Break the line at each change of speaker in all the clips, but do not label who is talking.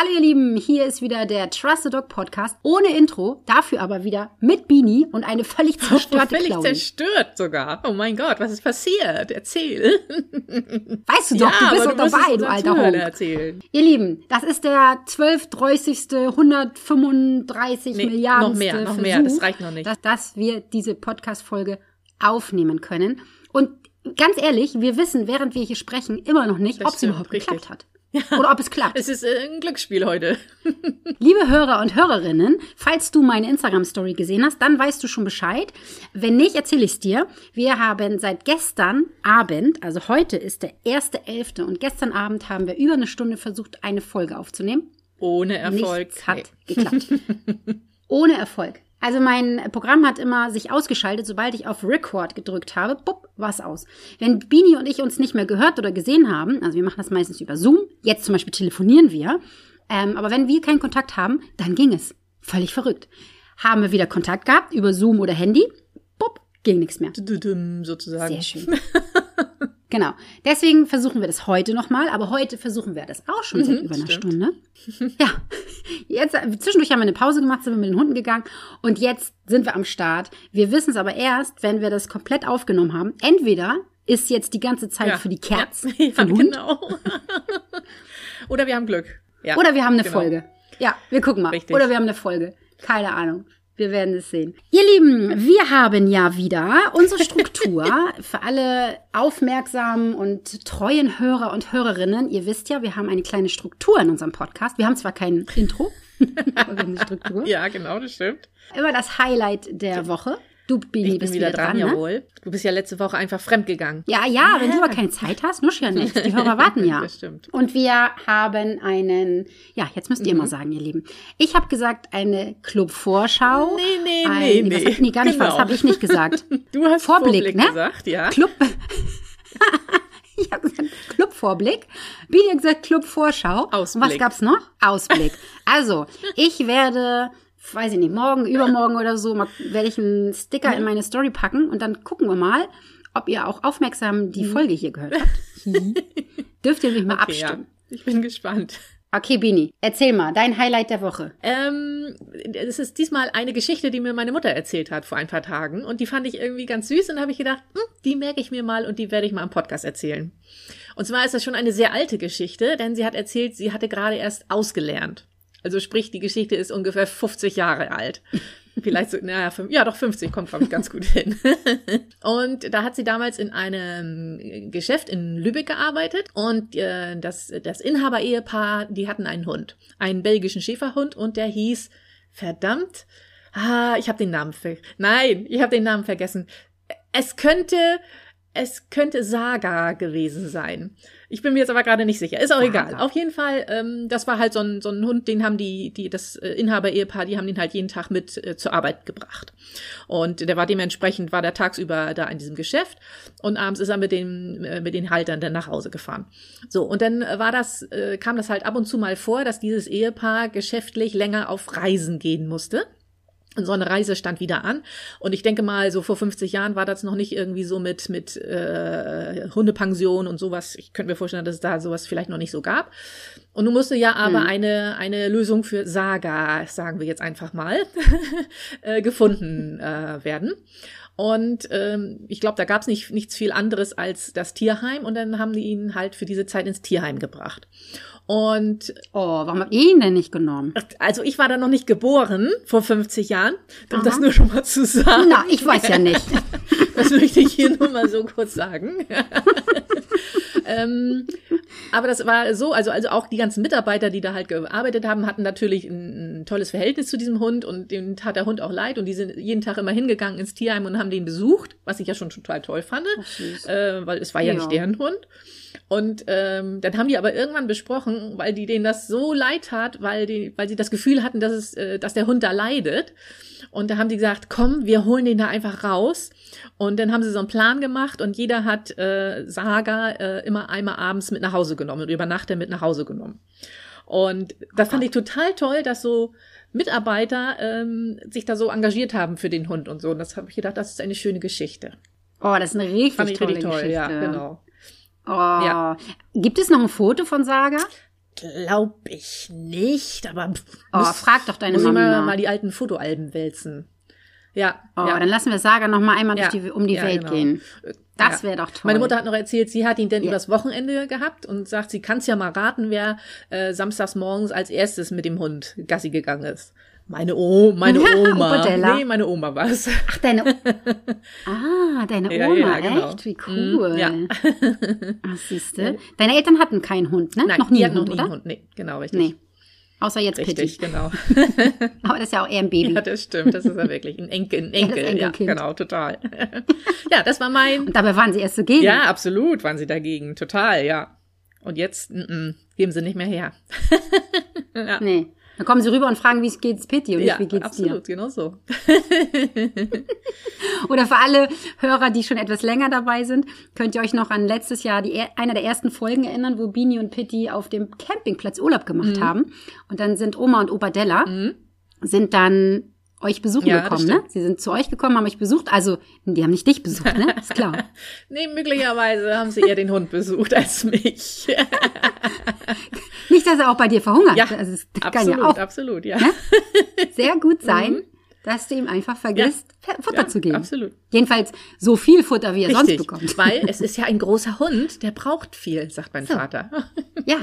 Hallo ihr Lieben, hier ist wieder der Trust the Dog Podcast ohne Intro, dafür aber wieder mit Beanie und eine völlig zerstörte
Völlig
Chloe.
zerstört sogar. Oh mein Gott, was ist passiert? Erzähl.
Weißt du doch, du bist doch dabei, du alter Honk.
erzählen.
Ihr Lieben, das ist der 12, 30. 135
Nee,
Milliarden
noch mehr, noch
Versuch,
mehr, das reicht noch nicht.
Dass, dass wir diese Podcast-Folge aufnehmen können. Und ganz ehrlich, wir wissen, während wir hier sprechen, immer noch nicht,
Das
ob es
stimmt,
überhaupt
richtig.
geklappt hat. Oder ob es klappt.
Es ist äh, ein Glücksspiel heute.
Liebe Hörer und Hörerinnen, falls du meine Instagram-Story gesehen hast, dann weißt du schon Bescheid. Wenn nicht, erzähle ich es dir. Wir haben seit gestern Abend, also heute ist der 1.11. und gestern Abend haben wir über eine Stunde versucht, eine Folge aufzunehmen.
Ohne Erfolg.
Nichts hat geklappt. Ohne Erfolg. Also mein Programm hat immer sich ausgeschaltet, sobald ich auf Record gedrückt habe, bupp, war's aus. Wenn Bini und ich uns nicht mehr gehört oder gesehen haben, also wir machen das meistens über Zoom, jetzt zum Beispiel telefonieren wir, ähm, aber wenn wir keinen Kontakt haben, dann ging es. Völlig verrückt. Haben wir wieder Kontakt gehabt über Zoom oder Handy, bupp, ging nichts mehr.
Sozusagen.
Sehr schön. Genau. Deswegen versuchen wir das heute nochmal, aber heute versuchen wir das auch schon seit über einer
Mhm, stimmt.
Stunde. Ja. Jetzt, zwischendurch haben wir eine Pause gemacht, sind wir mit den Hunden gegangen und jetzt sind wir am Start. Wir wissen es aber erst, wenn wir das komplett aufgenommen haben. Entweder ist jetzt die ganze Zeit
Ja.
für die Kerz,
Ja,
für den Hund,
genau. Oder wir haben Glück. Ja.
oder wir haben eine
genau.
Folge. Ja, wir gucken mal.
Richtig.
Oder wir haben eine Folge. Keine Ahnung. Wir werden es sehen. Ihr Lieben, wir haben ja wieder unsere Struktur für alle aufmerksamen und treuen Hörer und Hörerinnen. Ihr wisst ja, wir haben eine kleine Struktur in unserem Podcast. Wir haben zwar kein Intro, aber wir haben eine Struktur.
Ja, genau, das stimmt.
Immer das Highlight der Woche. Du, Bini,
Ich bin
bist
wieder dran,
ne?
jawohl. Du bist ja letzte Woche einfach fremdgegangen.
Ja, ja, wenn du aber keine Zeit hast, nusch ja nicht. Die Hörer warten ja.
Das stimmt.
Und wir haben einen, ja, jetzt müsst ihr
Mhm.
mal sagen, ihr Lieben. Ich habe gesagt, eine Club-Vorschau.
Nee, nee,
ein,
nee,
was
nee.
hab- nee, gar nicht,
Genau.
was habe ich nicht gesagt.
Du hast
Vorblick,
Vorblick,
ne?
gesagt, ja.
Club. ich habe gesagt Club-Vorblick. Bini hat gesagt Club-Vorschau. Und was
Ausblick.
gab's noch? Ausblick. Also, ich werde, weiß ich nicht, morgen, übermorgen oder so, mal, werde ich einen Sticker
Mhm.
in meine Story packen und dann gucken wir mal, ob ihr auch aufmerksam die Folge hier gehört habt. Dürft ihr mich mal
Mhm. Okay, ja.
abstimmen.
Ich bin gespannt.
Okay, Bini, erzähl mal, dein Highlight der Woche.
Ähm, es ist diesmal eine Geschichte, die mir meine Mutter erzählt hat vor ein paar Tagen. Und die fand ich irgendwie ganz süß. Und da habe ich gedacht, hm, die merke ich mir mal und die werde ich mal im Podcast erzählen. Und zwar ist das schon eine sehr alte Geschichte, denn sie hat erzählt, sie hatte gerade erst ausgelernt. Also sprich, die Geschichte ist ungefähr 50 Jahre alt. Vielleicht so, naja, fünf- ja, doch 50 kommt, glaube ich, ganz gut hin. und da hat sie damals in einem Geschäft in Lübeck gearbeitet und äh, das, das Inhaber-Ehepaar, die hatten einen Hund, einen belgischen Schäferhund und der hieß, verdammt, ah, ich habe den Namen ver nein, ich habe den Namen vergessen. Es könnte, es könnte Saga gewesen sein. Ich bin mir jetzt aber gerade nicht sicher. Ist auch
Saga.
egal. Auf jeden Fall, ähm, das war halt so ein, so ein Hund, den haben die, die das äh, Inhaber-Ehepaar, die haben den halt jeden Tag mit äh, zur Arbeit gebracht. Und der war dementsprechend, war der tagsüber da in diesem Geschäft und abends ist er mit den, äh, mit den Haltern dann nach Hause gefahren. So, und dann war das, äh, kam das halt ab und zu mal vor, dass dieses Ehepaar geschäftlich länger auf Reisen gehen musste. Und so eine Reise stand wieder an. Und ich denke mal, so vor 50 Jahren war das noch nicht irgendwie so mit, mit äh, Hundepension und sowas. Ich könnte mir vorstellen, dass es da sowas vielleicht noch nicht so gab. Und nun musste ja aber eine, eine Lösung für Saga, sagen wir jetzt einfach mal, äh, gefunden äh, werden. Und ähm, ich glaube, da gab es nicht, nichts viel anderes als das Tierheim. Und dann haben die ihn halt für diese Zeit ins Tierheim gebracht. Und
Oh, warum habt ihr ihn denn nicht genommen?
also ich war da noch nicht geboren vor 50 Jahren, um
Aha.
das nur schon mal zu sagen.
Na, ich weiß ja nicht.
Das möchte ich hier nur mal so kurz sagen. ähm, aber das war so, also, also auch die ganzen Mitarbeiter, die da halt gearbeitet haben, hatten natürlich ein, ein tolles Verhältnis zu diesem Hund und dem tat der Hund auch leid und die sind jeden Tag immer hingegangen ins Tierheim und haben den besucht, was ich ja schon total toll fand, äh, weil es war ja,
Ja.
nicht deren Hund. Und ähm, dann haben die aber irgendwann besprochen, weil die denen das so leid tat, weil die, weil sie das Gefühl hatten, dass es, äh, dass der Hund da leidet. Und da haben die gesagt, komm, wir holen den da einfach raus. Und dann haben sie so einen Plan gemacht und jeder hat äh, Saga äh, immer einmal abends mit nach Hause genommen und über Nacht dann mit nach Hause genommen. Und das fand ich total toll, dass so Mitarbeiter ähm, sich da so engagiert haben für den Hund und so. Und das habe ich gedacht, das ist eine schöne Geschichte.
Oh, das ist eine richtig
Fand ich
tolle
richtig toll,
Geschichte.
ja, genau.
Oh.
Ja.
Gibt es noch ein Foto von Saga?
glaube ich nicht, aber
Oh,
muss-
frag doch deine
muss ich
Mama
mal,
nach.
mal die alten Fotoalben wälzen. Ja,
Oh,
ja.
dann lassen wir Saga noch mal einmal
Ja,
durch die, um die
ja,
Welt
genau.
gehen. Das
Ja.
wäre doch toll.
Meine Mutter hat noch erzählt, sie hat ihn denn
Ja.
übers Wochenende gehabt und sagt, sie kann es ja mal raten, wer äh, samstags morgens als erstes mit dem Hund Gassi gegangen ist. Meine O, meine Oma.
Opadella.
nee, meine Oma war's.
Ach, deine. ah, deine
Ja,
Oma,
ja, genau.
echt? Wie
Mm,
cool.
ja.
Ach, siehste. Deine Eltern hatten keinen Hund, ne?
Nein,
noch nie einen
hat noch
Hund,
nie
oder?
Hund. Nee, genau, richtig.
Nee. Außer jetzt
Richtig,
Pitti.
genau.
Aber das ist ja auch eher ein Baby.
Ja, das stimmt. Das ist ja wirklich ein Enkel, ein
Ja,
Enkel. Ja, genau, total. ja, das war mein.
Und dabei waren sie erst so gegen.
Ja, absolut waren sie dagegen. Total, ja. Und jetzt, mm, mm, geben sie nicht mehr her.
Nee. Dann kommen sie rüber und fragen, wie geht's Pitti und
ja,
nicht, wie geht's
absolut, genau so.
dir. Oder für alle Hörer, die schon etwas länger dabei sind, könnt ihr euch noch an letztes Jahr die, er- einer der ersten Folgen erinnern, wo Bini und Pitti auf dem Campingplatz Urlaub gemacht
Mhm.
haben. Und dann sind Oma und Opa Della, sind dann euch besuchen
Ja, das
gekommen, ne? Sie sind zu euch gekommen, haben euch besucht. Also, die haben nicht dich besucht, ne? Ist klar.
Nee, möglicherweise haben sie eher den Hund besucht als mich.
Nicht, dass er auch bei dir verhungert.
ja,
also, es kann
absolut,
ja auch
absolut, ja.
sehr gut sein, dass du ihm einfach vergisst, Futter
Mhm. Ja,
zu geben.
absolut.
Jedenfalls so viel Futter, wie er sonst
Richtig,
bekommt.
weil es ist ja ein großer Hund, der braucht viel, sagt mein
So.
Vater.
Ja,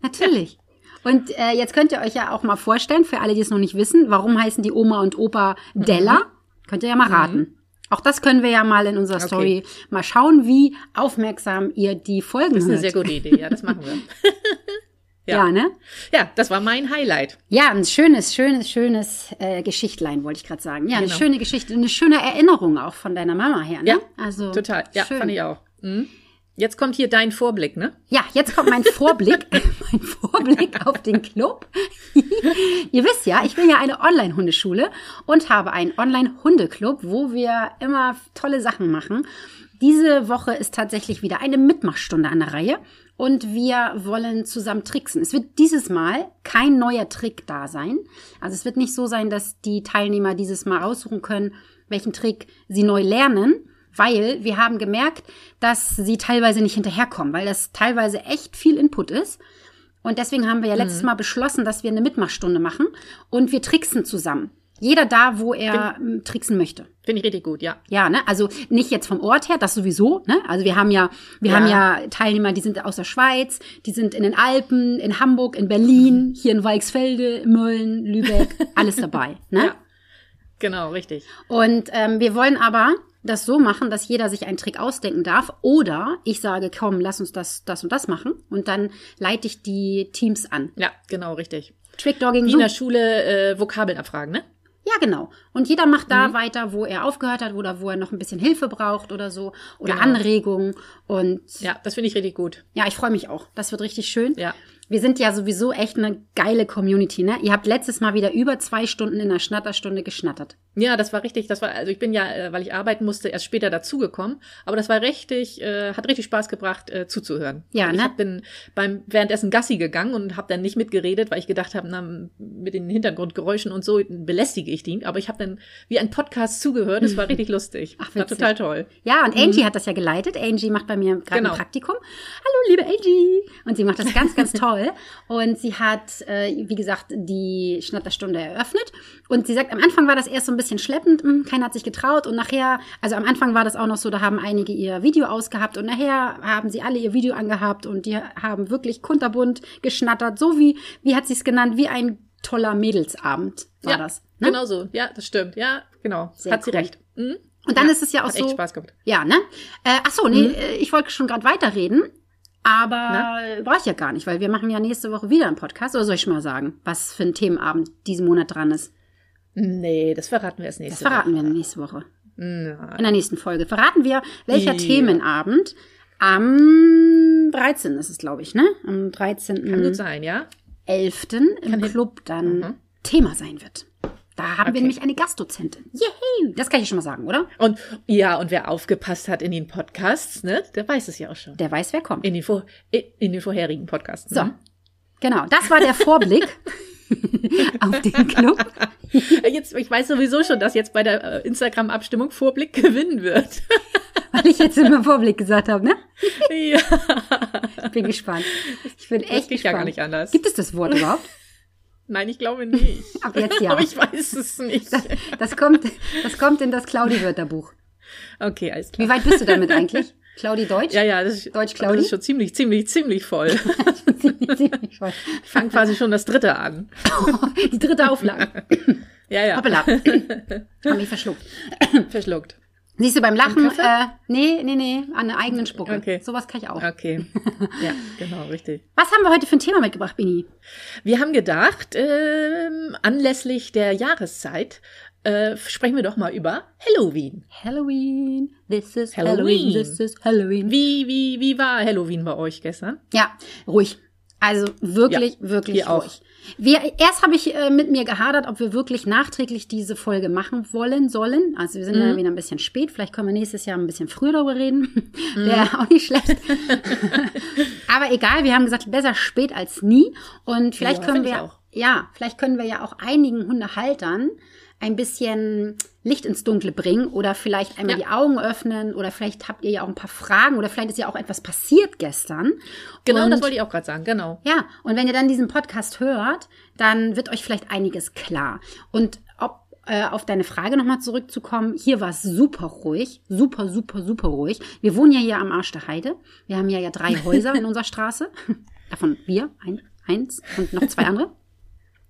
natürlich. Und äh, jetzt könnt ihr euch ja auch mal vorstellen, für alle, die es noch nicht wissen, warum heißen die Oma und Opa Della? Könnt ihr ja mal raten. Auch das können wir ja mal in unserer
Mhm. Okay.
Story mal schauen, wie aufmerksam ihr die Folgen
Das ist eine
hört.
sehr gute Idee, ja, das machen wir.
ja.
ja.
ne?
Ja, das war mein Highlight.
Ja, ein schönes, schönes, schönes äh, Geschichtlein, wollte ich gerade sagen. Ja, eine
Genau.
schöne Geschichte, eine schöne Erinnerung auch von deiner Mama her, ne?
Ja,
also
Total, ja,
schön.
fand ich auch. Mhm. Jetzt kommt hier dein Vorblick, ne?
Ja, jetzt kommt mein Vorblick, mein Vorblick auf den Club. Ihr wisst ja, ich bin ja eine Online-Hundeschule und habe einen Online-Hundeclub, wo wir immer tolle Sachen machen. Diese Woche ist tatsächlich wieder eine Mitmachstunde an der Reihe und wir wollen zusammen tricksen. Es wird dieses Mal kein neuer Trick da sein. Also es wird nicht so sein, dass die Teilnehmer dieses Mal aussuchen können, welchen Trick sie neu lernen, weil wir haben gemerkt, dass sie teilweise nicht hinterherkommen, weil das teilweise echt viel Input ist. Und deswegen haben wir ja letztes Mal beschlossen, dass wir eine Mitmachstunde machen und wir tricksen zusammen. Jeder da, wo er ähm, tricksen möchte.
Finde ich richtig gut, ja.
Ja, ne? Also nicht jetzt vom Ort her, das sowieso, ne? Also wir haben ja, wir
Ja.
haben ja Teilnehmer, die sind aus der Schweiz, die sind in den Alpen, in Hamburg, in Berlin, hier in Weichsfelde, Mölln, Lübeck, alles dabei, ne?
Ja. Genau, richtig.
Und ähm, wir wollen aber das so machen, dass jeder sich einen Trick ausdenken darf. Oder ich sage, komm, lass uns das, das und das machen. Und dann leite ich die Teams an.
Ja, genau, richtig.
Trickdogging.
Wie in der Schule äh, Vokabeln abfragen, ne?
ja, genau. Und jeder macht da
Mhm.
weiter, wo er aufgehört hat oder wo er noch ein bisschen Hilfe braucht oder so. Oder
Genau.
Anregungen. Und
Ja, das finde ich richtig gut.
ja, ich freue mich auch. Das wird richtig schön.
Ja.
Wir sind ja sowieso echt eine geile Community, ne? Ihr habt letztes Mal wieder über zwei Stunden in einer Schnatterstunde geschnattert.
Ja, das war richtig. Das war, also ich bin ja, äh, weil ich arbeiten musste, erst später dazugekommen. Aber das war richtig, äh, hat richtig Spaß gebracht, äh, zuzuhören.
Ja,
ich
ne?
hab, bin beim währenddessen Gassi gegangen und habe dann nicht mitgeredet, weil ich gedacht habe, na, mit den Hintergrundgeräuschen und so belästige ich ihn. Aber ich habe dann wie ein Podcast zugehört. Es war richtig lustig.
Ach,
war total toll.
Ja, und Angie hat das ja geleitet. Angie macht bei mir gerade
Genau.
ein Praktikum. Hallo, liebe Angie. Und sie macht das ganz, ganz toll. Und sie hat, äh, wie gesagt, die Schnatterstunde eröffnet. Und sie sagt, am Anfang war das erst so ein bisschen schleppend. hm, Keiner hat sich getraut. Und nachher, also am Anfang war das auch noch so, da haben einige ihr Video ausgehabt. Und nachher haben sie alle ihr Video angehabt. Und die haben wirklich kunterbunt geschnattert. So wie, wie hat sie es genannt, wie ein toller Mädelsabend war
ja,
das. Ne?
genau so. Ja, das stimmt. Ja, genau.
Sehr
hat sie
cool.
recht. Mhm.
Und dann
Ja,
ist es ja auch
hat
so.
echt Spaß gemacht.
Ja, ne? Äh, ach so, nee,
Mhm.
äh, ich wollte schon gerade weiterreden, aber äh, brauche ich ja gar nicht, weil wir machen ja nächste Woche wieder einen Podcast. Oder soll ich schon mal sagen, was für ein Themenabend diesen Monat dran ist?
Nee, das verraten wir erst
Das
nächste
verraten
Woche.
wir nächste Woche.
Nein.
In der nächsten Folge verraten wir, welcher
Ja.
Themenabend am 13. ist es, glaube ich, ne? Am 13.
Kann gut sein, ja?
11. im Club dann
Mhm.
Thema sein wird. Da haben wir
Okay.
nämlich eine Gastdozentin. Yay! Das kann ich schon mal sagen, oder?
Und ja, und wer aufgepasst hat in den Podcasts, ne, der weiß es ja auch schon.
Der weiß, wer kommt.
In den, vor, in den vorherigen Podcasts.
So,
Ne?
genau. Das war der Vorblick auf den Club.
Jetzt, ich weiß sowieso schon, dass jetzt bei der äh, Instagram-Abstimmung Vorblick gewinnen wird.
Weil ich jetzt immer Vorblick gesagt habe, ne?
Ja.
Ich bin gespannt. Ich bin
Das
echt
geht ja
gespannt.
gar nicht anders.
Gibt es das Wort überhaupt?
Nein, ich glaube nicht.
Ab jetzt ja.
Aber ich weiß es nicht.
Das, das, kommt, das kommt in das Claudi-Wörterbuch.
Okay, alles klar.
Wie weit bist du damit eigentlich? Claudi Deutsch?
Ja, ja, das ist,
Deutsch, Claudi?
das ist schon ziemlich, ziemlich, ziemlich voll.
Ziemlich, ziemlich voll.
Ich fange quasi schon das dritte an.
Die dritte Auflage.
Ja, ja.
Hoppala. Hab mich verschluckt.
Verschluckt.
Siehst du beim Lachen? Äh, nee, nee, nee, an der eigenen Spucke.
Okay.
Sowas kann ich auch.
Okay. Ja, genau, richtig.
Was haben wir heute für ein Thema mitgebracht, Bini?
Wir haben gedacht, ähm, anlässlich der Jahreszeit äh, sprechen wir doch mal über Halloween.
Halloween, this is
Halloween.
Halloween, this is Halloween.
Wie, wie, wie war Halloween bei euch gestern?
Ja, ruhig. Also wirklich, wirklich
hier auch.
Wir, erst habe ich äh, mit mir gehadert, ob wir wirklich nachträglich diese Folge machen wollen sollen. Also wir sind
Mhm.
ja wieder ein bisschen spät. Vielleicht können wir nächstes Jahr ein bisschen früher darüber reden.
Mhm.
Wäre auch nicht schlecht. Aber egal, wir haben gesagt, besser spät als nie. Und vielleicht
Ja,
können wir, ja, vielleicht können wir ja auch einigen Hundehaltern ein bisschen Licht ins Dunkle bringen oder vielleicht einmal
Ja.
die Augen öffnen oder vielleicht habt ihr ja auch ein paar Fragen oder vielleicht ist ja auch etwas passiert gestern.
Genau,
Und-
das wollte ich auch gerade sagen, genau.
ja, und wenn ihr dann diesen Podcast hört, dann wird euch vielleicht einiges klar. Und ob äh, auf deine Frage nochmal zurückzukommen, hier war es super ruhig, super, super, super ruhig. Wir wohnen ja hier am Arsch der Heide. Wir haben ja ja drei Häuser in unserer Straße. Davon wir, ein, eins und noch zwei andere.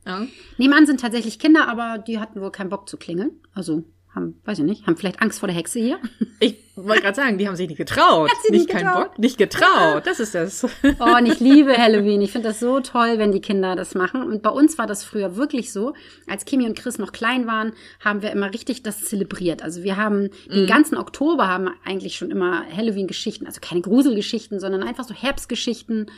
Ja.
Nebenan sind tatsächlich Kinder, aber die hatten wohl keinen Bock zu klingeln. Also haben, weiß ich nicht, haben vielleicht Angst vor der Hexe hier.
Ich wollte gerade sagen, die haben sich nicht getraut.
Hat sie
nicht
nicht
kein
getraut?
Bock, nicht getraut. Das ist das.
Oh, und ich liebe Halloween. Ich finde das so toll, wenn die Kinder das machen. Und bei uns war das früher wirklich so. Als Kimi und Chris noch klein waren, haben wir immer richtig das zelebriert. Also wir haben den ganzen Oktober haben eigentlich schon immer Halloween-Geschichten, also keine Gruselgeschichten, sondern einfach so Herbstgeschichten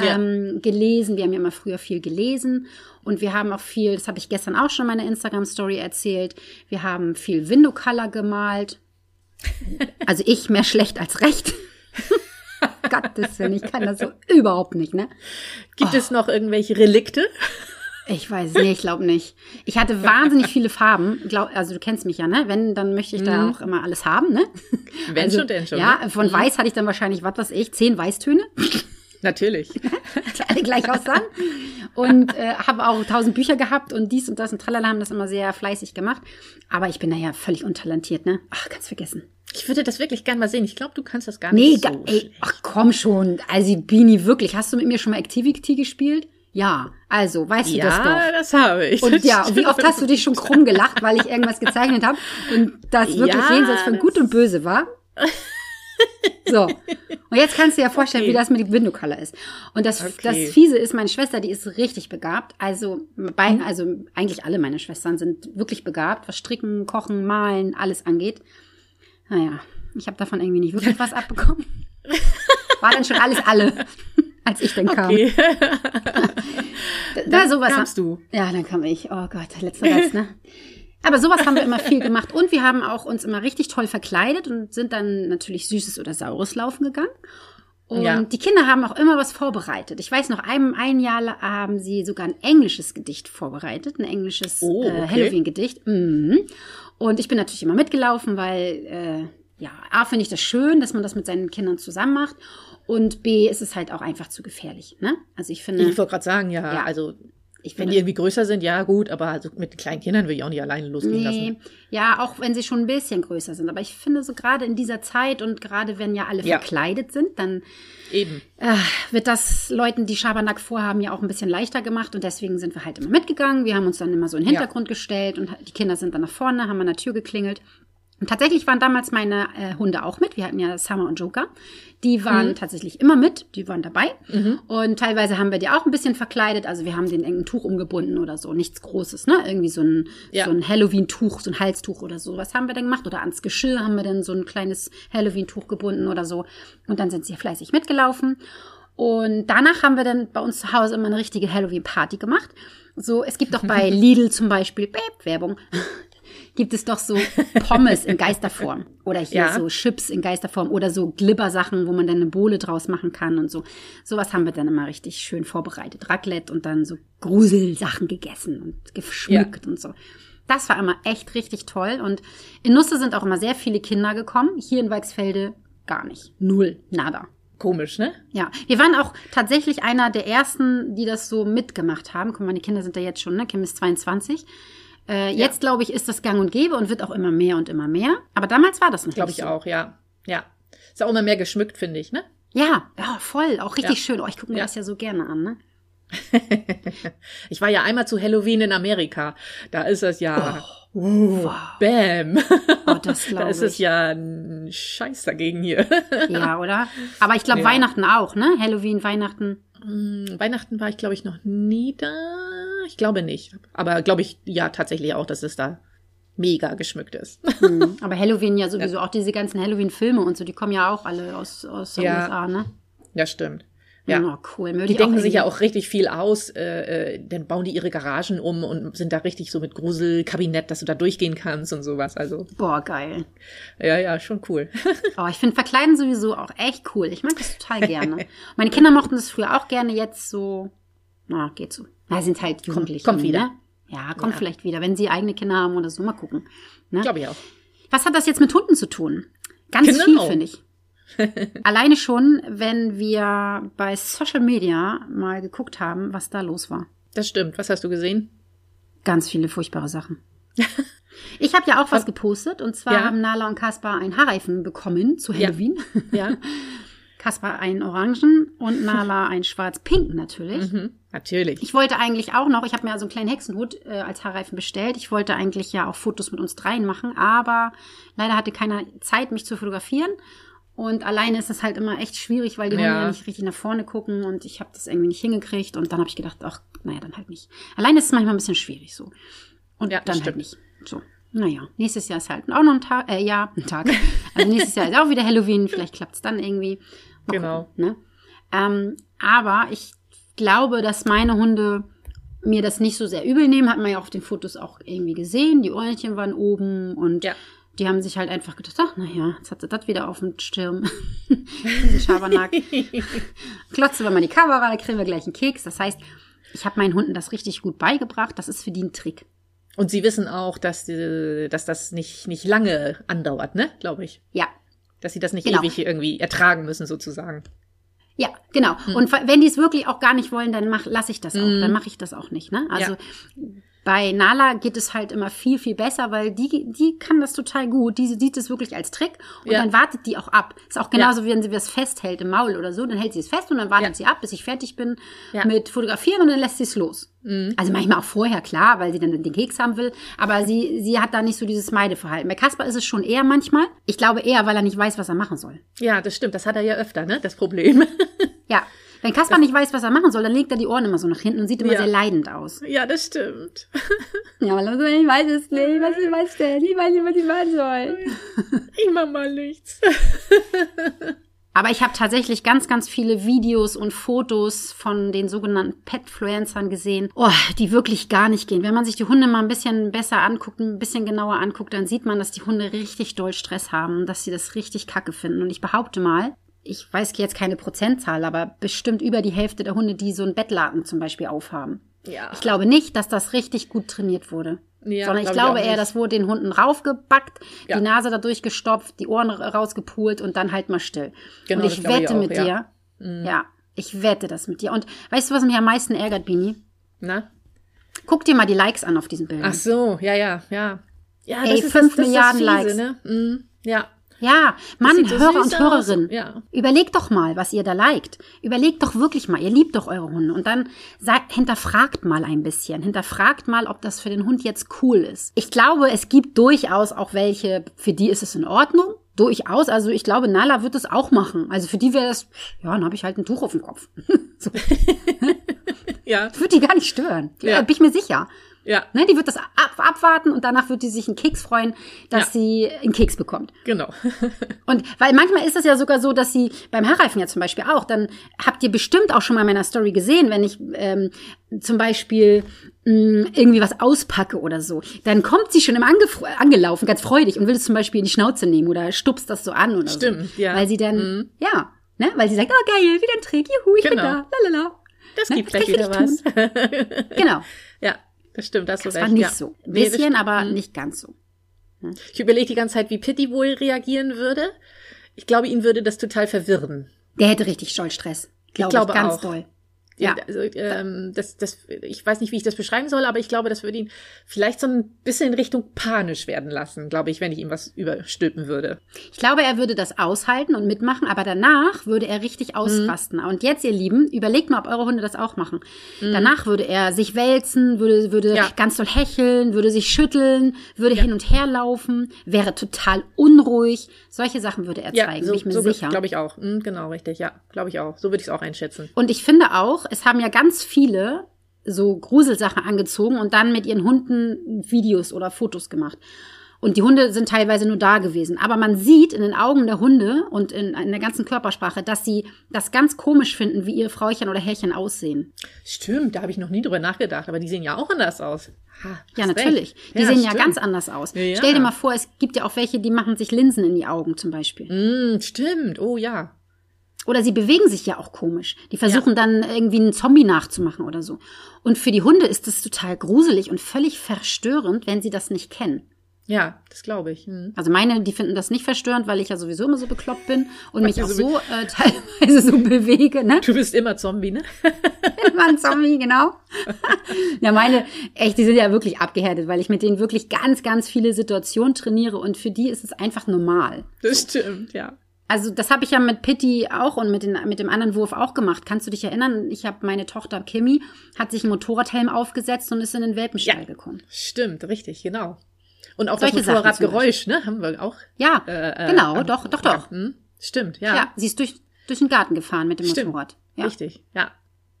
Ja.
ähm, gelesen. Wir haben ja immer früher viel gelesen. Und wir haben auch viel, das habe ich gestern auch schon in meiner Instagram-Story erzählt, wir haben viel Window-Color gemalt. Also ich mehr schlecht als recht. Gottes Willen, ich kann das so überhaupt nicht, ne?
Gibt es noch irgendwelche Relikte?
Ich weiß, nee, ich glaube nicht. Ich hatte wahnsinnig viele Farben. Glaub, also du kennst mich ja, ne? Wenn, dann möchte ich da auch immer alles haben, ne?
Mhm. Wenn schon, denn schon.
Ja,
ne?
von Weiß hatte ich dann wahrscheinlich, was weiß ich, zehn Weißtöne,
Natürlich.
alle gleich aussahen. Und äh, habe auch tausend Bücher gehabt und dies und das und tralala haben das immer sehr fleißig gemacht. Aber ich bin da ja völlig untalentiert, ne? Ach, ganz vergessen.
Ich würde das wirklich gern mal sehen. Ich glaube, du kannst das gar
Nee,
nicht so
ey,
schlecht.
ach komm schon. Also Bini, wirklich. Hast du mit mir schon mal Activity gespielt? Ja, also, weißt du das doch.
Ja, das habe ich.
Und ja, wie oft hast du dich schon krumm gelacht, weil ich irgendwas gezeichnet habe und das wirklich
Ja,
jenseits von Gut und Böse war? So. Und jetzt kannst du dir ja vorstellen,
Okay.
wie das mit dem Window Color ist. Und das,
Okay.
das Fiese ist, meine Schwester, die ist richtig begabt. Also, bei,
Mhm.
also eigentlich alle meine Schwestern sind wirklich begabt, was Stricken, Kochen, Malen, alles angeht. Naja, ich habe davon irgendwie nicht wirklich was abbekommen. War dann schon alles alle, als ich dann kam.
Okay.
Da, sowas
kamst du.
Ja, dann kam ich. Oh Gott, letzter Satz, ne? Aber sowas haben wir immer viel gemacht und wir haben auch uns immer richtig toll verkleidet und sind dann natürlich Süßes oder Saures laufen gegangen. Und
Ja.
die Kinder haben auch immer was vorbereitet. Ich weiß noch, ein, ein Jahr haben sie sogar ein englisches Gedicht vorbereitet, ein englisches
Oh,
äh,
okay.
Halloween-Gedicht. Mhm. Und ich bin natürlich immer mitgelaufen, weil äh, ja, A finde ich das schön, dass man das mit seinen Kindern zusammen macht. Und B ist es halt auch einfach zu gefährlich. Ne? Also ich finde,
Ich wollte gerade sagen, ja,
Ja.
also
ich
wenn die irgendwie größer sind, ja gut, aber also mit kleinen Kindern will ich auch nicht alleine losgehen
Nee,
lassen.
ja, auch wenn sie schon ein bisschen größer sind. Aber ich finde so gerade in dieser Zeit und gerade wenn ja alle
Ja.
verkleidet sind, dann
Eben.
äh, wird das Leuten, die Schabernack vorhaben, ja auch ein bisschen leichter gemacht. Und deswegen sind wir halt immer mitgegangen. Wir haben uns dann immer so in den
Ja.
Hintergrund gestellt und die Kinder sind dann nach vorne, haben an der Tür geklingelt. Und tatsächlich waren damals meine äh, Hunde auch mit. Wir hatten ja Summer und Joker. Die waren tatsächlich immer mit, die waren dabei. Und teilweise haben wir die auch ein bisschen verkleidet. Also wir haben den engen Tuch umgebunden oder so. Nichts Großes, ne? Irgendwie so ein,
Ja.
so ein Halloween-Tuch, so ein Halstuch oder so. Was haben wir denn gemacht? Oder ans Geschirr haben wir dann so ein kleines Halloween-Tuch gebunden oder so. Und dann sind sie fleißig mitgelaufen. Und danach haben wir dann bei uns zu Hause immer eine richtige Halloween-Party gemacht. So, es gibt doch bei Lidl zum Beispiel, Beep, Werbung, gibt es doch so Pommes in Geisterform. Oder hier
Ja.
so Chips in Geisterform oder so Glibbersachen, wo man dann eine Bohle draus machen kann und so. Sowas haben wir dann immer richtig schön vorbereitet. Raclette und dann so Gruselsachen gegessen und geschmückt und so. Das war immer echt richtig toll. Und in Nusse sind auch immer sehr viele Kinder gekommen. Hier in Weichsfelde gar nicht. Null. Nada.
Komisch, ne?
Ja, wir waren auch tatsächlich einer der ersten, die das so mitgemacht haben. Guck mal, meine Kinder sind da jetzt schon, ne? Kim ist 22. Äh,
Ja.
Jetzt, glaube ich, ist das gang und gäbe und wird auch immer mehr und immer mehr. Aber damals war das noch
Glaube
nicht
ich
so.
auch, ja. Ja. Ist auch immer mehr geschmückt, finde ich, ne?
Ja, ja, voll. Auch richtig
Ja.
schön. Oh, ich gucke mir
Ja.
das ja so gerne an, ne?
Ich war ja einmal zu Halloween in Amerika. Da ist es ja. Uh,
wow.
Bam.
Oh, das
da
glaube
ist es
ich.
ja ein Scheiß dagegen hier.
Ja, oder? Aber ich glaube,
Ja.
Weihnachten auch, ne? Halloween, Weihnachten.
Hm, Weihnachten war ich, glaube ich, noch nie da. Ich glaube nicht. Aber glaube ich, ja, tatsächlich auch, dass es da mega geschmückt ist.
Hm. Aber Halloween ja sowieso. Auch diese ganzen Halloween-Filme und so, die kommen ja auch alle aus, aus den
Ja.
USA, ne?
ja, stimmt. Ja.
Oh, cool. Würde
Die denken sich ja auch richtig viel aus, äh, äh, dann bauen die ihre Garagen um und sind da richtig so mit Gruselkabinett, dass du da durchgehen kannst und sowas. Also,
Boah, geil.
ja, ja, schon cool.
Oh, ich finde Verkleiden sowieso auch echt cool. Ich mag das total gerne. Meine Kinder mochten das früher auch gerne, jetzt so, na, geht so. Na, sind halt Jugendliche.
kommt wieder.
Ne? Ja, kommt
Ja.
vielleicht wieder, wenn sie eigene Kinder haben oder so. Mal gucken. Ne?
Glaube ich auch.
Was hat das jetzt mit Hunden zu tun? Ganz
Genau.
viel, finde ich. Alleine schon, wenn wir bei Social Media mal geguckt haben, was da los war.
Das stimmt. Was hast du gesehen?
Ganz viele furchtbare Sachen. Ich habe ja auch was gepostet und zwar
Ja.
haben Nala und Kaspar einen Haarreifen bekommen zu
Ja.
Halloween.
Ja.
Kaspar einen orangen und Nala einen schwarz-pinken natürlich.
mhm. Natürlich.
Ich wollte eigentlich auch noch, ich habe mir also einen kleinen Hexenhut äh, als Haarreifen bestellt. Ich wollte eigentlich ja auch Fotos mit uns dreien machen, aber leider hatte keiner Zeit, mich zu fotografieren. Und alleine ist es halt immer echt schwierig, weil die Hunde
Ja.
ja nicht richtig nach vorne gucken und ich habe das irgendwie nicht hingekriegt. Und dann habe ich gedacht, ach, naja, dann halt nicht. Alleine ist es manchmal ein bisschen schwierig so. Und
Ja,
dann halt
stimmt.
nicht. So. Naja, nächstes Jahr ist halt auch noch ein Tag, äh, ja, ein Tag. Also nächstes Jahr ist auch wieder Halloween, vielleicht klappt es dann irgendwie. Mal
Genau.
Gucken, ne? ähm, aber ich glaube, dass meine Hunde mir das nicht so sehr übel nehmen. Hat man ja auf den Fotos auch irgendwie gesehen. Die Ohrchen waren oben und
Ja.
die haben sich halt einfach gedacht, ach, naja, jetzt hat sie das wieder auf dem Stirn. Diesen Schabernack. Klotze wir mal die Kamera, da kriegen wir gleich einen Keks. Das heißt, ich habe meinen Hunden das richtig gut beigebracht. Das ist für die ein Trick.
Und sie wissen auch, dass, dass das nicht, nicht lange andauert, ne? Glaube ich.
Ja,
Dass sie das nicht
Genau.
ewig irgendwie ertragen müssen, sozusagen.
Ja, genau.
Hm.
Und wenn die es wirklich auch gar nicht wollen, dann lasse ich das auch.
Mhm.
Dann mache ich das auch nicht. Ne? Also
Ja.
Bei Nala geht es halt immer viel, viel besser, weil die, die kann das total gut. Die sieht es wirklich als Trick und
Ja.
dann wartet die auch ab. Ist auch genauso, wie wenn sie was festhält im Maul oder so. Dann hält sie es fest und dann wartet sie ab, bis ich fertig bin mit Fotografieren und dann lässt sie es los.
Mhm.
Also manchmal auch vorher, klar, weil sie dann den Keks haben will. Aber sie, sie hat da nicht so dieses Meideverhalten. Bei Kasper ist es schon eher manchmal. Ich glaube eher, weil er nicht weiß, was er machen soll.
Ja, das stimmt. Das hat er ja öfter, ne? Das Problem.
Ja. Wenn Kaspar nicht weiß, was er machen soll, dann legt er die Ohren immer so nach hinten und sieht immer
Ja.
sehr leidend aus.
ja, das stimmt.
Ja, weil er so, ich weiß es nicht, was ich weiß denn, ich weiß nicht, was ich machen soll.
Ich mach mal nichts.
Aber ich habe tatsächlich ganz, ganz viele Videos und Fotos von den sogenannten Petfluencern gesehen, oh, die wirklich gar nicht gehen. Wenn man sich die Hunde mal ein bisschen besser anguckt, ein bisschen genauer anguckt, dann sieht man, dass die Hunde richtig doll Stress haben, dass sie das richtig kacke finden. Und ich behaupte mal, ich weiß jetzt keine Prozentzahl, aber bestimmt über die Hälfte der Hunde, die so einen Bettlaken zum Beispiel aufhaben.
Ja.
Ich glaube nicht, dass das richtig gut trainiert wurde.
Ja,
sondern ich
glaub ich
glaube
auch
eher,
nicht.
das wurde den Hunden raufgebackt,
Ja.
die Nase dadurch gestopft, die Ohren ra- rausgepult und dann halt mal still.
Genau,
und
das
ich
glaube ich
wette
auch,
mit
ja. Mhm.
dir, ja, ich wette das mit dir. Und weißt du, was mich am meisten ärgert, Bini?
Na?
Guck dir mal die Likes an auf diesen Bildern.
Ach so, ja, ja, ja. Ja,
Ey, fünf Milliarden Likes.
Ne? Mm, ja.
Ja, Mann,
so
Hörer und. Hörerin.
Ja.
Überlegt doch mal, was ihr da liked. Überlegt doch wirklich mal, ihr liebt doch eure Hunde. Und dann sagt, hinterfragt mal ein bisschen. Hinterfragt mal, ob das für den Hund jetzt cool ist. Ich glaube, es gibt durchaus auch welche, für die ist es in Ordnung. Durchaus. Also ich glaube, Nala wird es auch machen. Also für die wäre das, ja, dann habe ich halt ein Tuch auf dem Kopf. so.
Ja,
Wird die gar nicht stören.
Ja.
Bin ich mir sicher.
Ja,
Ne, die wird das ab, abwarten und danach wird die sich einen Keks freuen, dass
Ja.
sie einen Keks bekommt.
genau.
Und weil manchmal ist es ja sogar so, dass sie beim Haarreifen ja zum Beispiel auch, dann habt ihr bestimmt auch schon mal in meiner Story gesehen, wenn ich ähm, zum Beispiel mh, irgendwie was auspacke oder so, dann kommt sie schon immer angef- angelaufen, ganz freudig und will es zum Beispiel in die Schnauze nehmen oder stupst das so an oder so.
Stimmt, ja.
Weil sie dann,
Mhm.
ja, ne, weil sie sagt, oh geil, wieder ein Trick, juhu, ich bin
Genau.
da, lalala.
Das
Ne,
gibt
das
gleich wieder was.
Genau.
Das stimmt, das,
Das
du
war
recht.
nicht
ja.
so. Ein
Nee,
bisschen,
stimmt.
aber
Mhm.
nicht ganz so.
Ich überlege die ganze Zeit, wie Pitti wohl reagieren würde. Ich glaube, ihn würde das total verwirren.
Der hätte richtig Stolzstress. Glaube ich,
glaube
ganz
auch.
doll. Ja.
Also, ähm, das, das, ich weiß nicht, wie ich das beschreiben soll, aber ich glaube, das würde ihn vielleicht so ein bisschen in Richtung panisch werden lassen, glaube ich, wenn ich ihm was überstülpen würde.
Ich glaube, er würde das aushalten und mitmachen, aber danach würde er
Mhm.
richtig ausrasten. Und jetzt, ihr Lieben, überlegt mal, ob eure Hunde das auch machen. Danach würde er sich wälzen, würde, würde
Mhm. Ja.
ganz doll hecheln, würde sich schütteln, würde hin und her laufen, wäre total unruhig. Solche Sachen würde er zeigen,
so,
bin ich mir
so
sicher.
glaube ich auch. Hm, genau, richtig. Ja, glaube ich auch. So würde ich es auch einschätzen.
Und ich finde auch, es haben ja ganz viele so Gruselsachen angezogen und dann mit ihren Hunden Videos oder Fotos gemacht. Und die Hunde sind teilweise nur da gewesen. Aber man sieht in den Augen der Hunde und in, in der ganzen Körpersprache, dass sie das ganz komisch finden, wie ihre Frauchen oder Herrchen aussehen.
Stimmt, da habe ich noch nie drüber nachgedacht, aber die sehen ja auch anders aus. Ha,
Ja, natürlich. Die sehen ja
stimmt.
ganz anders aus.
Ja.
Stell dir mal vor, es gibt ja auch welche, die machen sich Linsen in die Augen zum Beispiel.
Hm, stimmt, oh ja.
Oder sie bewegen sich ja auch komisch. Die versuchen dann irgendwie einen Zombie nachzumachen oder so. Und für die Hunde ist das total gruselig und völlig verstörend, wenn sie das nicht kennen.
Ja, das glaube ich. Hm.
Also meine, die finden das nicht verstörend, weil ich ja sowieso immer so bekloppt bin und mich auch
so
so äh, teilweise so bewege, ne?
Du bist immer Zombie, ne?
Immer ein Zombie, genau. ja, meine, echt, die sind ja wirklich abgehärtet, weil ich mit denen wirklich ganz, ganz viele Situationen trainiere und für die ist es einfach normal.
Das stimmt, ja.
Also das habe ich ja mit Pitti auch und mit, den, mit dem anderen Wurf auch gemacht. Kannst du dich erinnern? Ich habe meine Tochter Kimi, hat sich einen Motorradhelm aufgesetzt und ist in den Welpenstall
Ja.
gekommen.
Stimmt, richtig, genau. Und auch
Solche
das Motorradgeräusch, ne? Haben wir auch.
Ja,
äh, äh,
genau,
am-
doch, doch,
ja,
doch.
hm, Stimmt,
Ja.
ja.
sie ist durch, durch den Garten gefahren mit dem
Stimmt.
Motorrad. Ja.
Richtig, ja.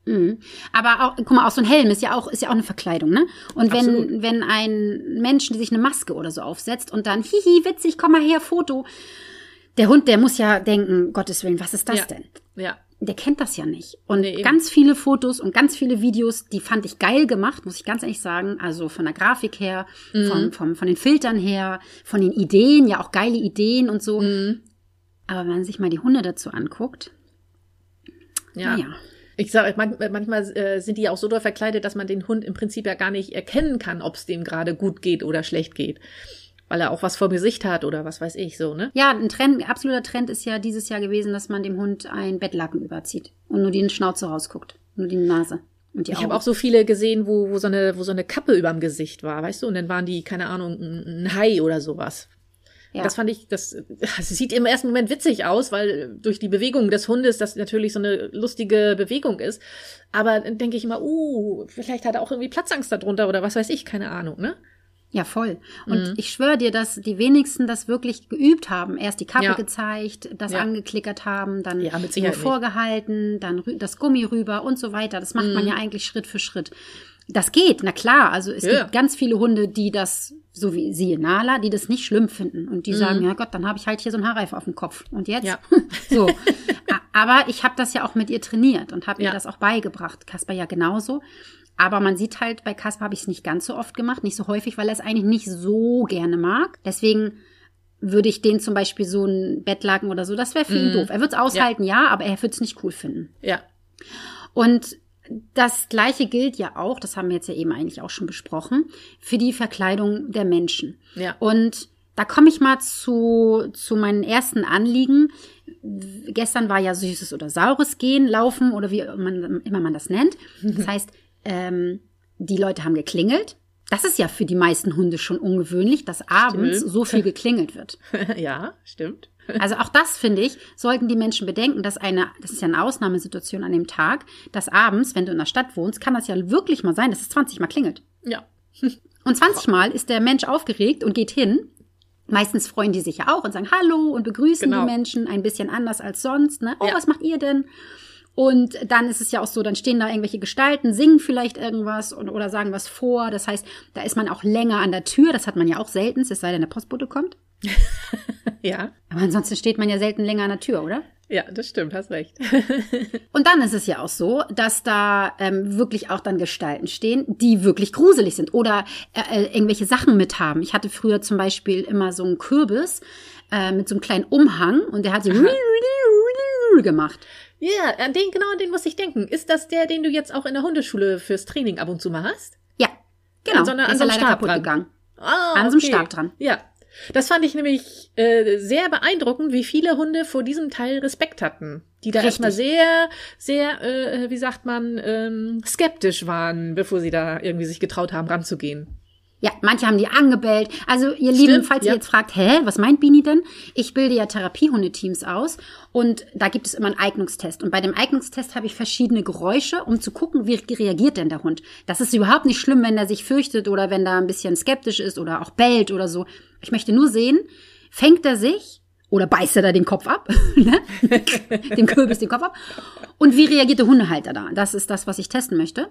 Mhm. Aber auch, guck mal, auch so ein Helm ist ja auch, ist ja auch eine Verkleidung, ne? Und wenn,
Absolut.
wenn ein Mensch sich eine Maske oder so aufsetzt und dann, hihi, witzig, komm mal her, Foto. Der Hund, der muss ja denken, Gottes Willen, was ist das
Ja.
denn?
Ja.
Der kennt das ja nicht. Und
Nee,
ganz viele Fotos und ganz viele Videos, die fand ich geil gemacht, muss ich ganz ehrlich sagen. Also von der Grafik her,
Mhm.
von, vom, von den Filtern her, von den Ideen, ja auch geile Ideen und so.
Mhm.
Aber wenn man sich mal die Hunde dazu anguckt,
Ja.
naja.
Ich sage, man, manchmal äh, sind die ja auch so doll verkleidet, dass man den Hund im Prinzip ja gar nicht erkennen kann, ob es dem gerade gut geht oder schlecht geht. Weil er auch was vor Gesicht hat oder was weiß ich so, ne?
Ja, ein Trend, ein absoluter Trend ist ja dieses Jahr gewesen, dass man dem Hund ein Bettlaken überzieht und nur die Schnauze rausguckt, nur die Nase und die
Ich habe auch so viele gesehen, wo, wo, so eine, wo so eine Kappe überm Gesicht war, weißt du? Und dann waren die, keine Ahnung, ein, ein Hai oder sowas.
ja.
Das fand ich, das, das sieht im ersten Moment witzig aus, weil durch die Bewegung des Hundes das natürlich so eine lustige Bewegung ist. Aber dann denke ich immer, uh, vielleicht hat er auch irgendwie Platzangst darunter oder was weiß ich, keine Ahnung, ne?
Ja, voll. Und
Mhm.
ich schwöre dir, dass die wenigsten das wirklich geübt haben. Erst die Kappe
Ja.
gezeigt, das
Ja.
angeklickert haben, dann
Ja,
nur
nicht.
vorgehalten, dann das Gummi rüber und so weiter. Das macht man
Mhm.
ja eigentlich Schritt für Schritt. Das geht, na klar. Also es
Ja.
gibt ganz viele Hunde, die das, so wie siehe Nala, die das nicht schlimm finden und die sagen, ja Gott, dann habe ich halt hier so einen Haarreif auf dem Kopf. Und jetzt?
Mhm. Ja.
so. Aber ich habe das ja auch mit ihr trainiert und habe ihr
Ja.
das auch beigebracht. Kasper ja genauso. Aber man sieht halt, bei Kasper habe ich es nicht ganz so oft gemacht, nicht so häufig, weil er es eigentlich nicht so gerne mag. Deswegen würde ich den zum Beispiel so ein Bettlaken oder so, das wäre für ihn
Mhm.
doof. Er wird es aushalten, ja. aber er würde es nicht cool finden.
Ja.
Und das Gleiche gilt ja auch, das haben wir jetzt ja eben eigentlich auch schon besprochen, für die Verkleidung der Menschen.
Ja.
Und da komme ich mal zu, zu meinen ersten Anliegen. Gestern war ja süßes oder saures Gehen, Laufen oder wie man, immer man das nennt. Das heißt, ähm, die Leute haben geklingelt. Das ist ja für die meisten Hunde schon ungewöhnlich, dass abends
Stimmt.
so viel geklingelt wird.
ja, stimmt.
Also auch das, finde ich, sollten die Menschen bedenken, dass eine, das ist ja eine Ausnahmesituation an dem Tag, dass abends, wenn du in der Stadt wohnst, kann das ja wirklich mal sein, dass es 20 Mal klingelt.
Ja.
Und 20 Mal ist der Mensch aufgeregt und geht hin. Meistens freuen die sich ja auch und sagen Hallo und begrüßen
Genau.
die Menschen ein bisschen anders als sonst. Ne? Oh,
Ja.
was macht ihr denn? Und dann ist es ja auch so, dann stehen da irgendwelche Gestalten, singen vielleicht irgendwas und, oder sagen was vor. Das heißt, da ist man auch länger an der Tür. Das hat man ja auch selten, es sei denn, der Postbote kommt.
Ja.
Aber ansonsten steht man ja selten länger an der Tür, oder?
Ja, das stimmt, hast recht.
Und dann ist es ja auch so, dass da ähm, wirklich auch dann Gestalten stehen, die wirklich gruselig sind oder äh, äh, irgendwelche Sachen mit haben. Ich hatte früher zum Beispiel immer so einen Kürbis äh, mit so einem kleinen Umhang und der hat so gemacht.
Ja, an den, genau an den muss ich denken. Ist das der, den du jetzt auch in der Hundeschule fürs Training ab und zu mal hast?
Ja, Genau,
an so, einer, an so einem Stab dran.
gegangen.
Ah,
An so einem Stab dran.
Ja. Das fand ich nämlich äh, sehr beeindruckend, wie viele Hunde vor diesem Teil Respekt hatten. Die da
Richtig.
erstmal sehr, sehr, äh, wie sagt man, ähm, skeptisch waren, bevor sie da irgendwie sich getraut haben, ranzugehen.
Ja, manche haben die angebellt. Also ihr Lieben,
Stimmt,
falls
ja.
ihr jetzt fragt, hä, was meint Bini denn? Ich bilde ja Therapiehundeteams aus und da gibt es immer einen Eignungstest. Und bei dem Eignungstest habe ich verschiedene Geräusche, um zu gucken, wie reagiert denn der Hund. Das ist überhaupt nicht schlimm, wenn er sich fürchtet oder wenn er ein bisschen skeptisch ist oder auch bellt oder so. Ich möchte nur sehen, fängt er sich oder beißt er da den Kopf ab, ne? dem Kürbis den Kopf ab. Und wie reagiert der Hundehalter da? Das ist das, was ich testen möchte.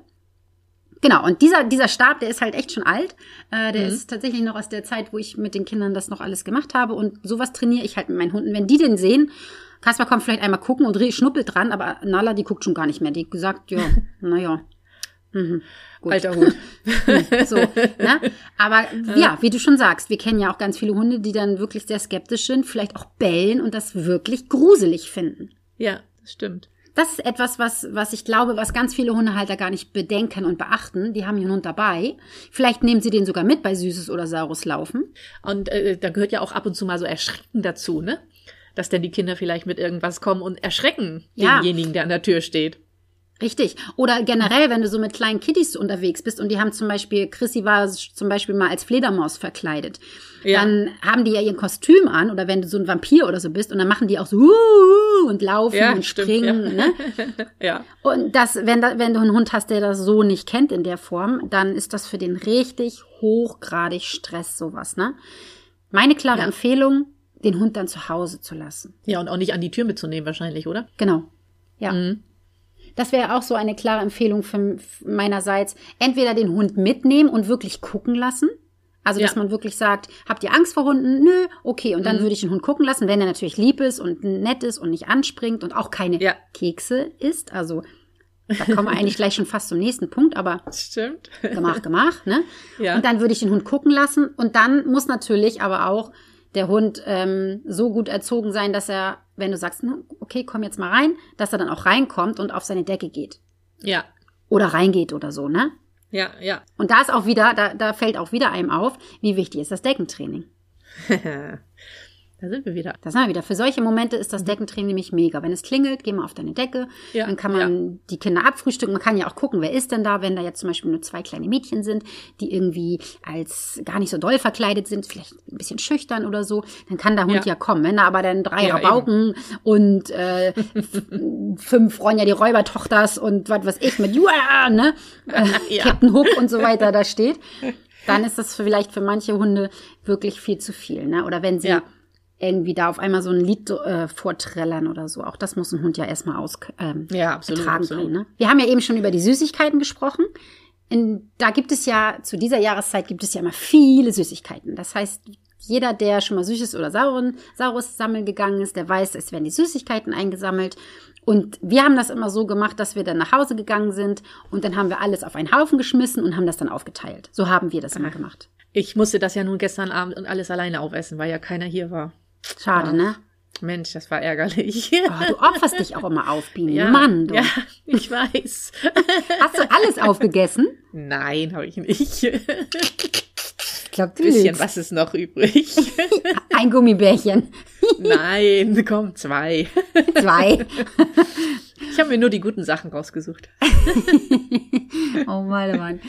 Genau, und dieser, dieser Stab, der ist halt echt schon alt. Äh, der ist tatsächlich noch aus der Zeit, wo ich mit den Kindern das noch alles gemacht habe. Und sowas trainiere ich halt mit meinen Hunden. Wenn die den sehen, Kasper kommt vielleicht einmal gucken und schnuppelt dran, aber Nala, die guckt schon gar nicht mehr. Die gesagt, ja, naja. Mhm, gut.
Alter Hund.
So, ne? Aber ja, wie du schon sagst, wir kennen ja auch ganz viele Hunde, die dann wirklich sehr skeptisch sind, vielleicht auch bellen und das wirklich gruselig finden.
ja, das stimmt.
Das ist etwas, was, was ich glaube, was ganz viele Hundehalter gar nicht bedenken und beachten. Die haben ihren Hund dabei. Vielleicht nehmen sie den sogar mit bei Süßes oder Saures laufen.
Und äh, da gehört ja auch ab und zu mal so Erschrecken dazu, ne? Dass denn die Kinder vielleicht mit irgendwas kommen und erschrecken
Ja.
denjenigen, der an der Tür steht.
Richtig. Oder generell, wenn du so mit kleinen Kiddies unterwegs bist und die haben zum Beispiel, Chrissy war zum Beispiel mal als Fledermaus verkleidet.
Ja.
Dann haben die ja ihr Kostüm an oder wenn du so ein Vampir oder so bist und dann machen die auch so uh, und laufen
Ja,
und
stimmt,
springen.
ja.
Ne?
Ja.
Und das, wenn, da, wenn du einen Hund hast, der das so nicht kennt in der Form, dann ist das für den richtig hochgradig Stress, sowas, ne? Meine klare. Empfehlung, den Hund dann zu Hause zu lassen.
Ja, und auch nicht an die Tür mitzunehmen wahrscheinlich, oder?
Genau. Ja.
Mhm.
Das wäre auch so eine klare Empfehlung von meinerseits. Entweder den Hund mitnehmen und wirklich gucken lassen. Also, dass
Ja.
man wirklich sagt, habt ihr Angst vor Hunden? Nö, okay. Und dann
Mhm.
würde ich den Hund gucken lassen, wenn er natürlich lieb ist und nett ist und nicht anspringt und auch keine
Ja.
Kekse isst. Also, da kommen wir eigentlich gleich schon fast zum nächsten Punkt, aber
Stimmt.
gemacht, gemacht, ne?
Ja.
Und dann würde ich den Hund gucken lassen. Und dann muss natürlich aber auch der Hund ähm, so gut erzogen sein, dass er, wenn du sagst, "Na, okay, komm jetzt mal rein, dass er dann auch reinkommt und auf seine Decke geht.
Ja.
Oder reingeht oder so, ne?
Ja, ja.
Und da ist auch wieder, da, da fällt auch wieder einem auf, wie wichtig ist das Deckentraining.
da sind wir wieder.
Da sind wir wieder. Für solche Momente ist das Deckentraining nämlich mega. Wenn es klingelt, geh mal auf deine Decke.
Ja,
dann kann man die Kinder abfrühstücken. Man kann ja auch gucken, wer ist denn da, wenn da jetzt zum Beispiel nur zwei kleine Mädchen sind, die irgendwie als gar nicht so doll verkleidet sind, vielleicht ein bisschen schüchtern oder so. Dann kann der Hund ja,
Ja.
kommen. Wenn da aber dann drei
Ja,
Rabauken und äh, fünf Ronja die Räubertochters und was weiß ich mit Juah, ne? Äh,
Ja.
Captain Hook und so weiter da steht, dann ist das vielleicht für manche Hunde wirklich viel zu viel. Ne? Oder wenn sie
Ja.
Irgendwie da auf einmal so ein Lied äh, vorträllern oder so. Auch das muss ein Hund ja erstmal aus ähm,
Ja, absolut, absolut.
können. Ne? Wir haben ja eben schon über die Süßigkeiten gesprochen. In, da gibt es ja, zu dieser Jahreszeit gibt es ja immer viele Süßigkeiten. Das heißt, jeder, der schon mal Süßes oder Sauren, Saures sammeln gegangen ist, der weiß, es werden die Süßigkeiten eingesammelt. Und wir haben das immer so gemacht, dass wir dann nach Hause gegangen sind und dann haben wir alles auf einen Haufen geschmissen und haben das dann aufgeteilt. So haben wir das immer gemacht.
Ich musste das ja nun gestern Abend und alles alleine aufessen, weil ja keiner hier war.
Schade, ne?
Mensch, das war ärgerlich.
Oh, du opferst dich auch immer auf, Biene.
ja,
Mann, du.
Ja, ich weiß.
Hast du alles aufgegessen?
Nein, habe ich nicht.
Ich glaube, du
Bisschen
lügst.
was ist noch übrig.
Ein Gummibärchen.
Nein, komm, zwei.
Zwei.
Ich habe mir nur die guten Sachen rausgesucht.
Oh Mann, oh Mann.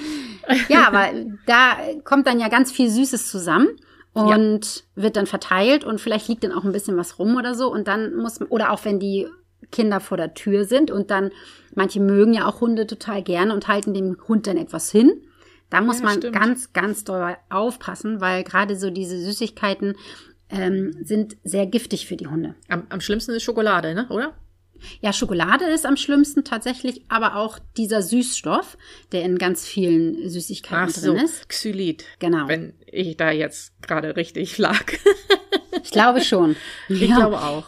Ja, aber da kommt dann ja ganz viel Süßes zusammen und wird dann verteilt und vielleicht liegt dann auch ein bisschen was rum oder so und dann muss oder auch wenn die Kinder vor der Tür sind und dann manche mögen ja auch Hunde total gerne und halten dem Hund dann etwas hin. Da muss
Ja,
man
stimmt.
ganz, ganz doll aufpassen, weil gerade so diese Süßigkeiten ähm, sind sehr giftig für die Hunde.
Am, am schlimmsten ist Schokolade, ne? Oder?
Ja, Schokolade ist am schlimmsten tatsächlich, aber auch dieser Süßstoff, der in ganz vielen Süßigkeiten
Ach so,
drin ist.
Xylit.
Genau.
Wenn ich da jetzt gerade richtig lag.
Ich glaube schon.
Ich
ja.
glaube auch.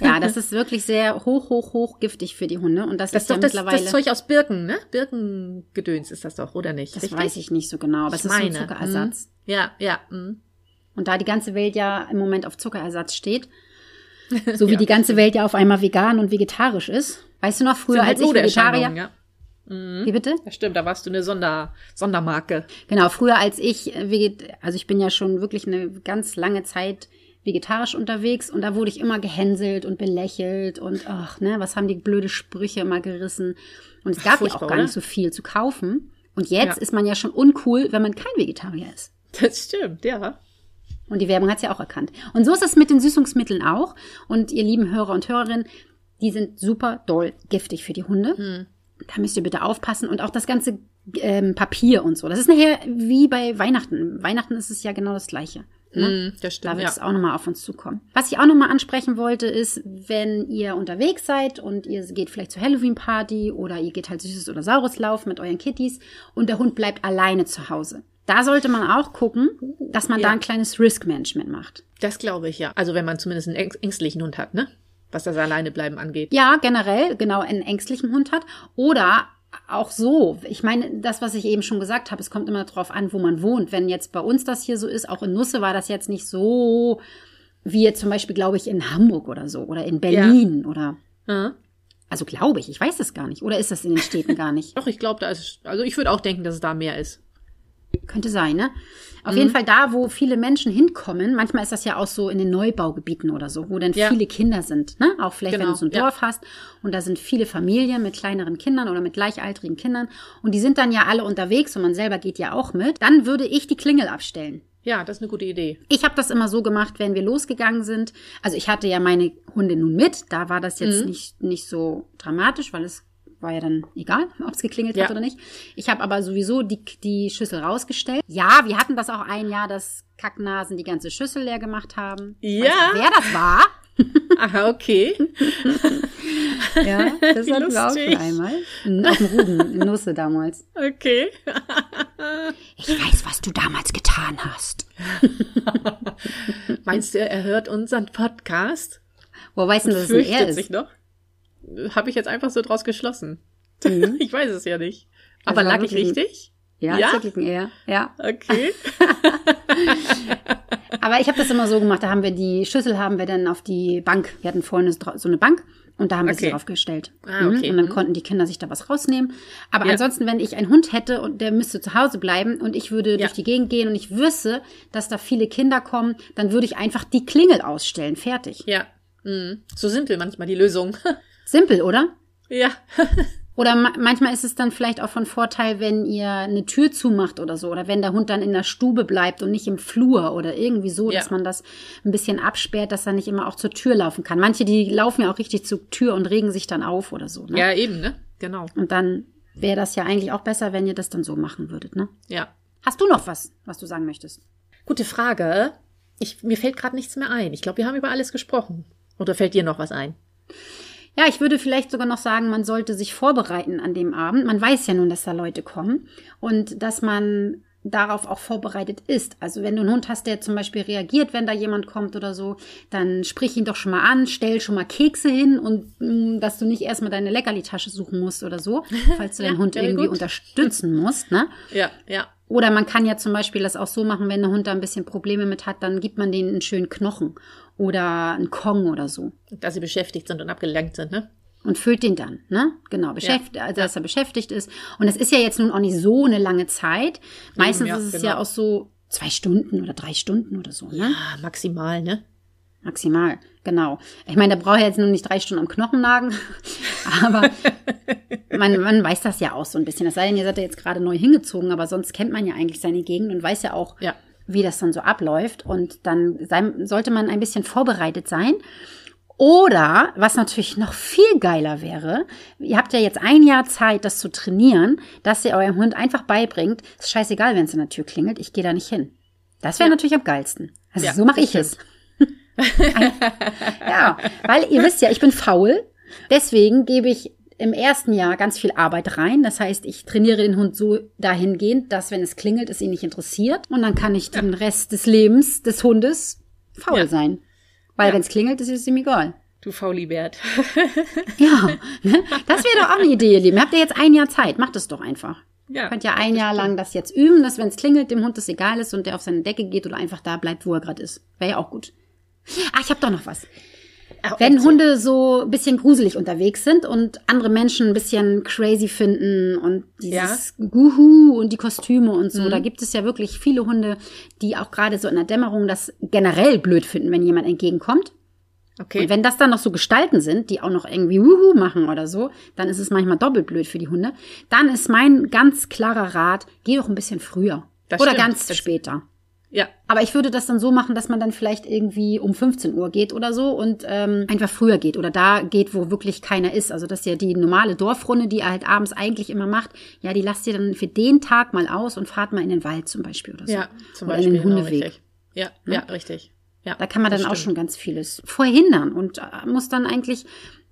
ja, das ist wirklich sehr hoch, hoch, hoch giftig für die Hunde. Und das,
Das
ist
ist
ja
doch das,
mittlerweile.
das Zeug aus Birken, ne? Birkengedöns ist das doch, oder nicht?
das
Richtig?
weiß ich nicht so genau, aber es
Ich
ist so ein
meine.
Zuckerersatz.
Hm. Ja, ja. hm.
Und da die ganze Welt ja im Moment auf Zuckerersatz steht, so wie
Ja,
die ganze Welt ja auf einmal vegan und vegetarisch ist. Weißt du noch, früher
halt
als ich Vegetarier,
ja. Mhm.
Wie bitte?
Ja, stimmt, da warst du eine Sonder, Sondermarke.
Genau, früher als ich, äh, also ich bin ja schon wirklich eine ganz lange Zeit vegetarisch unterwegs und da wurde ich immer gehänselt und belächelt und ach, ne, was haben die blöde Sprüche immer gerissen. Und es gab ja auch gar nicht so viel zu kaufen. Und jetzt
Ja.
ist man ja schon uncool, wenn man kein Vegetarier ist.
Das stimmt, ja.
Und die Werbung hat es ja auch erkannt. Und so ist es mit den Süßungsmitteln auch. Und ihr lieben Hörer und Hörerinnen, die sind super doll giftig für die Hunde. Da müsst ihr bitte aufpassen. Und auch das ganze ähm, Papier und so. Das ist nachher wie bei Weihnachten. Weihnachten ist es ja genau das Gleiche. Ne?
Mhm, das
Da
stimmt,
wird
ja.
es auch nochmal auf uns zukommen. Was ich auch nochmal ansprechen wollte, ist, wenn ihr unterwegs seid und ihr geht vielleicht zur Halloween-Party oder ihr geht halt Süßes oder Saures laufen mit euren Kitties und der Hund bleibt alleine zu Hause. Da sollte man auch gucken, dass man da
Ja.
ein kleines Risk-Management macht.
Das glaube ich, ja. Also wenn man zumindest einen ängst- ängstlichen Hund hat, ne? Was das Alleinebleiben angeht.
Ja, generell, genau, einen ängstlichen Hund hat. Oder auch so. Ich meine, das, was ich eben schon gesagt habe, es kommt immer darauf an, wo man wohnt. Wenn jetzt bei uns das hier so ist, auch in Nusse war das jetzt nicht so, wie jetzt zum Beispiel, glaube ich, in Hamburg oder so. Oder in Berlin oder.
Ja.
Also glaube ich, ich weiß es gar nicht. Oder ist das in den Städten gar nicht?
Doch, ich glaube, da ist, also ich würde auch denken, dass es da mehr ist.
Könnte sein, ne? Auf
Mhm.
jeden Fall da, wo viele Menschen hinkommen. Manchmal ist das ja auch so in den Neubaugebieten oder so, wo dann
Ja.
viele Kinder sind, ne? Auch vielleicht, wenn
Genau,
du so ein
ja.
Dorf hast und da sind viele Familien mit kleineren Kindern oder mit gleichaltrigen Kindern und die sind dann ja alle unterwegs und man selber geht ja auch mit. Dann würde ich die Klingel abstellen.
Ja, das ist eine gute Idee.
Ich habe das immer so gemacht, wenn wir losgegangen sind. Also ich hatte ja meine Hunde nun mit. Da war das
Mhm.
jetzt nicht, nicht so dramatisch, weil es war ja dann egal, ob es geklingelt
Ja.
hat oder nicht. Ich habe aber sowieso die, die Schüssel rausgestellt. Ja, wir hatten das auch ein Jahr, dass Kacknasen die ganze Schüssel leer gemacht haben.
Ja.
Weißt du, wer das war?
Aha, okay.
Ja, das
Wie
hatten wir auch schon einmal. Auf dem Ruben, in Nusse damals.
Okay.
Ich weiß, was du damals getan hast.
Meinst du, er hört unseren Podcast?
Wo weißt du, dass es er
sich
ist?
noch? Habe ich jetzt einfach so draus geschlossen.
Mhm.
Ich weiß es ja nicht.
Also
Aber
war
lag ich richtig?
Ja,
Ja?
ist wirklich ein er. Ja.
Okay.
Aber ich habe das immer so gemacht, da haben wir die Schüssel haben wir dann auf die Bank. Wir hatten vorne so eine Bank und da haben wir sie
Okay.
drauf gestellt.
Ah,
Mhm.
okay.
Und dann
Mhm.
konnten die Kinder sich da was rausnehmen. Aber
Ja.
ansonsten, wenn ich einen Hund hätte und der müsste zu Hause bleiben und ich würde
Ja.
durch die Gegend gehen und ich wüsste, dass da viele Kinder kommen, dann würde ich einfach die Klingel ausstellen. Fertig.
Ja. Mhm. So simpel manchmal die Lösung.
Simpel, oder?
ja.
Oder ma manchmal ist es dann vielleicht auch von Vorteil, wenn ihr eine Tür zumacht oder so. Oder wenn der Hund dann in der Stube bleibt und nicht im Flur oder irgendwie so,
Ja.
dass man das ein bisschen absperrt, dass er nicht immer auch zur Tür laufen kann. Manche, die laufen ja auch richtig zur Tür und regen sich dann auf oder so. Ne?
Ja, eben, ne? Genau.
Und dann wäre das ja eigentlich auch besser, wenn ihr das dann so machen würdet. Ne?
Ja.
Hast du noch was, was du sagen möchtest?
Gute Frage. Ich, mir fällt gerade nichts mehr ein. Ich glaube, wir haben über alles gesprochen. Oder fällt dir noch was ein?
Ja, ich würde vielleicht sogar noch sagen, man sollte sich vorbereiten an dem Abend. Man weiß ja nun, dass da Leute kommen und dass man darauf auch vorbereitet ist. Also wenn du einen Hund hast, der zum Beispiel reagiert, wenn da jemand kommt oder so, dann sprich ihn doch schon mal an, stell schon mal Kekse hin und mh, dass du nicht erstmal deine Leckerli-Tasche suchen musst oder so, falls du
Ja,
deinen Hund irgendwie
good.
unterstützen musst, ne?
Ja, ja.
Oder man kann ja zum Beispiel das auch so machen, wenn der Hund da ein bisschen Probleme mit hat, dann gibt man denen einen schönen Knochen oder einen Kong oder so
Dass sie beschäftigt sind und abgelenkt sind, ne?
und füllt den dann, ne? Genau, beschäftigt, also dass er beschäftigt ist. Und es ist ja jetzt nun auch nicht so eine lange Zeit. Meistens
ja,
ist es
genau.
ja auch so zwei Stunden oder drei Stunden oder so, ne?
Ah, maximal, ne?
Maximal, genau. Ich meine, da braucht er jetzt nur nicht drei Stunden am Knochen nagen, aber man, man weiß das ja auch so ein bisschen. Das sei denn, ihr seid ja jetzt gerade neu hingezogen, aber sonst kennt man ja eigentlich seine Gegend und weiß ja auch,
Ja.
Wie das dann so abläuft. Und dann sei, sollte man ein bisschen vorbereitet sein. Oder, was natürlich noch viel geiler wäre, ihr habt ja jetzt ein Jahr Zeit, das zu trainieren, dass ihr eurem Hund einfach beibringt, ist scheißegal, wenn es an der Tür klingelt, ich gehe da nicht hin. Das wäre
Ja.
natürlich am geilsten. Also
Ja,
so mache ich es. ja, weil ihr wisst ja, ich bin faul. Deswegen gebe ich im ersten Jahr ganz viel Arbeit rein. Das heißt, ich trainiere den Hund so dahingehend, dass wenn es klingelt, es ihn nicht interessiert. Und dann kann ich den Rest des Lebens des Hundes faul
Ja.
sein. Weil
Ja.
wenn es klingelt, ist es ihm egal.
Du Faulibert.
Ja, ne? das wäre doch auch eine Idee, ihr Lieben. Habt ihr jetzt ein Jahr Zeit? Macht es doch einfach.
ja.
Könnt ja ein Jahr lang das jetzt üben, dass wenn es klingelt, dem Hund das egal ist und der auf seine Decke geht oder einfach da bleibt, wo er gerade ist. Wäre ja auch gut. Ah, ich habe doch noch was.
Ach,
Wenn
so?
Hunde so ein bisschen gruselig unterwegs sind und andere Menschen ein bisschen crazy finden und dieses Guhu und die Kostüme und so, da gibt es ja wirklich viele Hunde, die auch gerade so in der Dämmerung das generell blöd finden, wenn jemand entgegenkommt.
Okay.
Und wenn das dann noch so Gestalten sind, die auch noch irgendwie Wuhu machen oder so, dann ist es manchmal doppelt blöd für die Hunde. Dann ist mein ganz klarer Rat, geh doch ein bisschen früher.
Das
oder
stimmt.
ganz
Das-
später.
Ja.
Aber ich würde das dann so machen, dass man dann vielleicht irgendwie um 15 Uhr geht oder so und ähm, einfach früher geht oder da geht, wo wirklich keiner ist. Also das ist ja die normale Dorfrunde, die ihr halt abends eigentlich immer macht. Ja, die lasst ihr dann für den Tag mal aus und fahrt mal in den Wald zum Beispiel oder so.
Ja, zum
oder
Beispiel.
in den
genau,
Hundeweg.
richtig. Ja, ja, richtig. Ja,
Da kann man dann
das
auch
stimmt.
schon ganz vieles verhindern und äh, muss dann eigentlich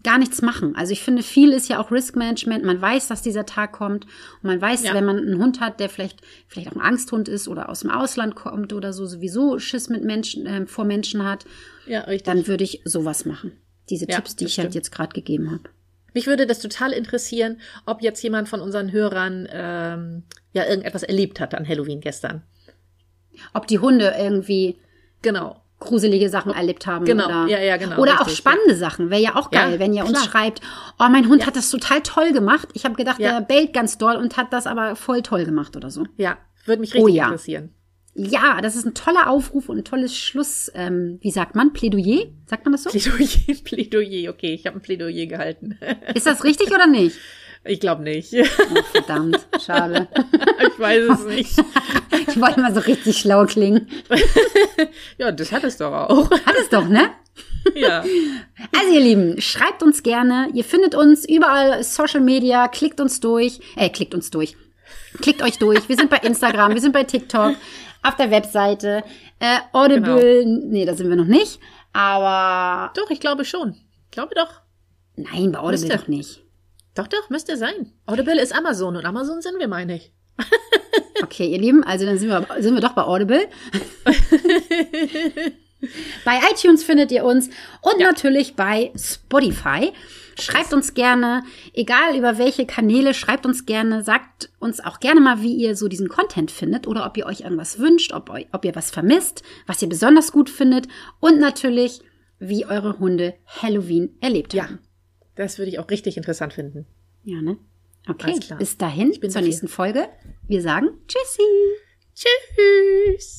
gar nichts machen. Also ich finde, viel ist ja auch Risk Management. Man weiß, dass dieser Tag kommt und man weiß,
Ja.
wenn man einen Hund hat, der vielleicht vielleicht auch ein Angsthund ist oder aus dem Ausland kommt oder so sowieso Schiss mit Menschen äh, vor Menschen hat,
Ja, richtig.
dann würde ich sowas machen. Diese
Ja,
Tipps, die ich halt jetzt gerade gegeben habe.
Mich würde das total interessieren, ob jetzt jemand von unseren Hörern ähm, ja irgendetwas erlebt hat an Halloween gestern.
Ob die Hunde irgendwie
Genau.
Gruselige Sachen erlebt haben.
Genau,
Oder,
ja, ja, genau,
Oder auch spannende Sachen. Wäre ja auch
Ja,
geil, wenn ihr uns
klar.
schreibt, oh, mein Hund hat das total toll gemacht. Ich habe gedacht,
Ja.
der bellt ganz doll und hat das aber voll toll gemacht oder so.
Ja, würde mich richtig
Oh ja.
interessieren.
Ja, das ist ein toller Aufruf und ein tolles Schluss, ähm, wie sagt man, Plädoyer? Sagt man das so?
Plädoyer, Plädoyer, okay, ich habe ein Plädoyer gehalten.
Ist das richtig oder nicht?
Ich glaube nicht.
Oh, verdammt, schade.
ich weiß es nicht.
Ich wollte mal so richtig schlau klingen.
Ja, das hat es doch auch.
Hat es doch, ne?
ja.
Also ihr Lieben, schreibt uns gerne. Ihr findet uns überall Social Media, klickt uns durch, äh, klickt uns durch. Klickt euch durch. Wir sind bei Instagram, wir sind bei TikTok, auf der Webseite, äh, Audible, nee, da sind wir noch nicht, aber
Doch, ich glaube schon. Ich glaube doch.
nein, bei Audible
Müsste.
doch nicht.
Doch, doch, müsste sein. Audible ist Amazon und Amazon sind wir, meine ich.
Okay, ihr Lieben, also dann sind wir, sind wir doch bei Audible. bei iTunes findet ihr uns und natürlich bei Spotify. Schreibt uns gerne, egal über welche Kanäle, schreibt uns gerne, sagt uns auch gerne mal, wie ihr so diesen Content findet oder ob ihr euch irgendwas wünscht, ob, ob ihr was vermisst, was ihr besonders gut findet und natürlich, wie eure Hunde Halloween erlebt
Ja. Das würde ich auch richtig interessant finden.
Ja, ne? Okay, bis dahin, zur nächsten Folge. Wir sagen Tschüssi.
Tschüss.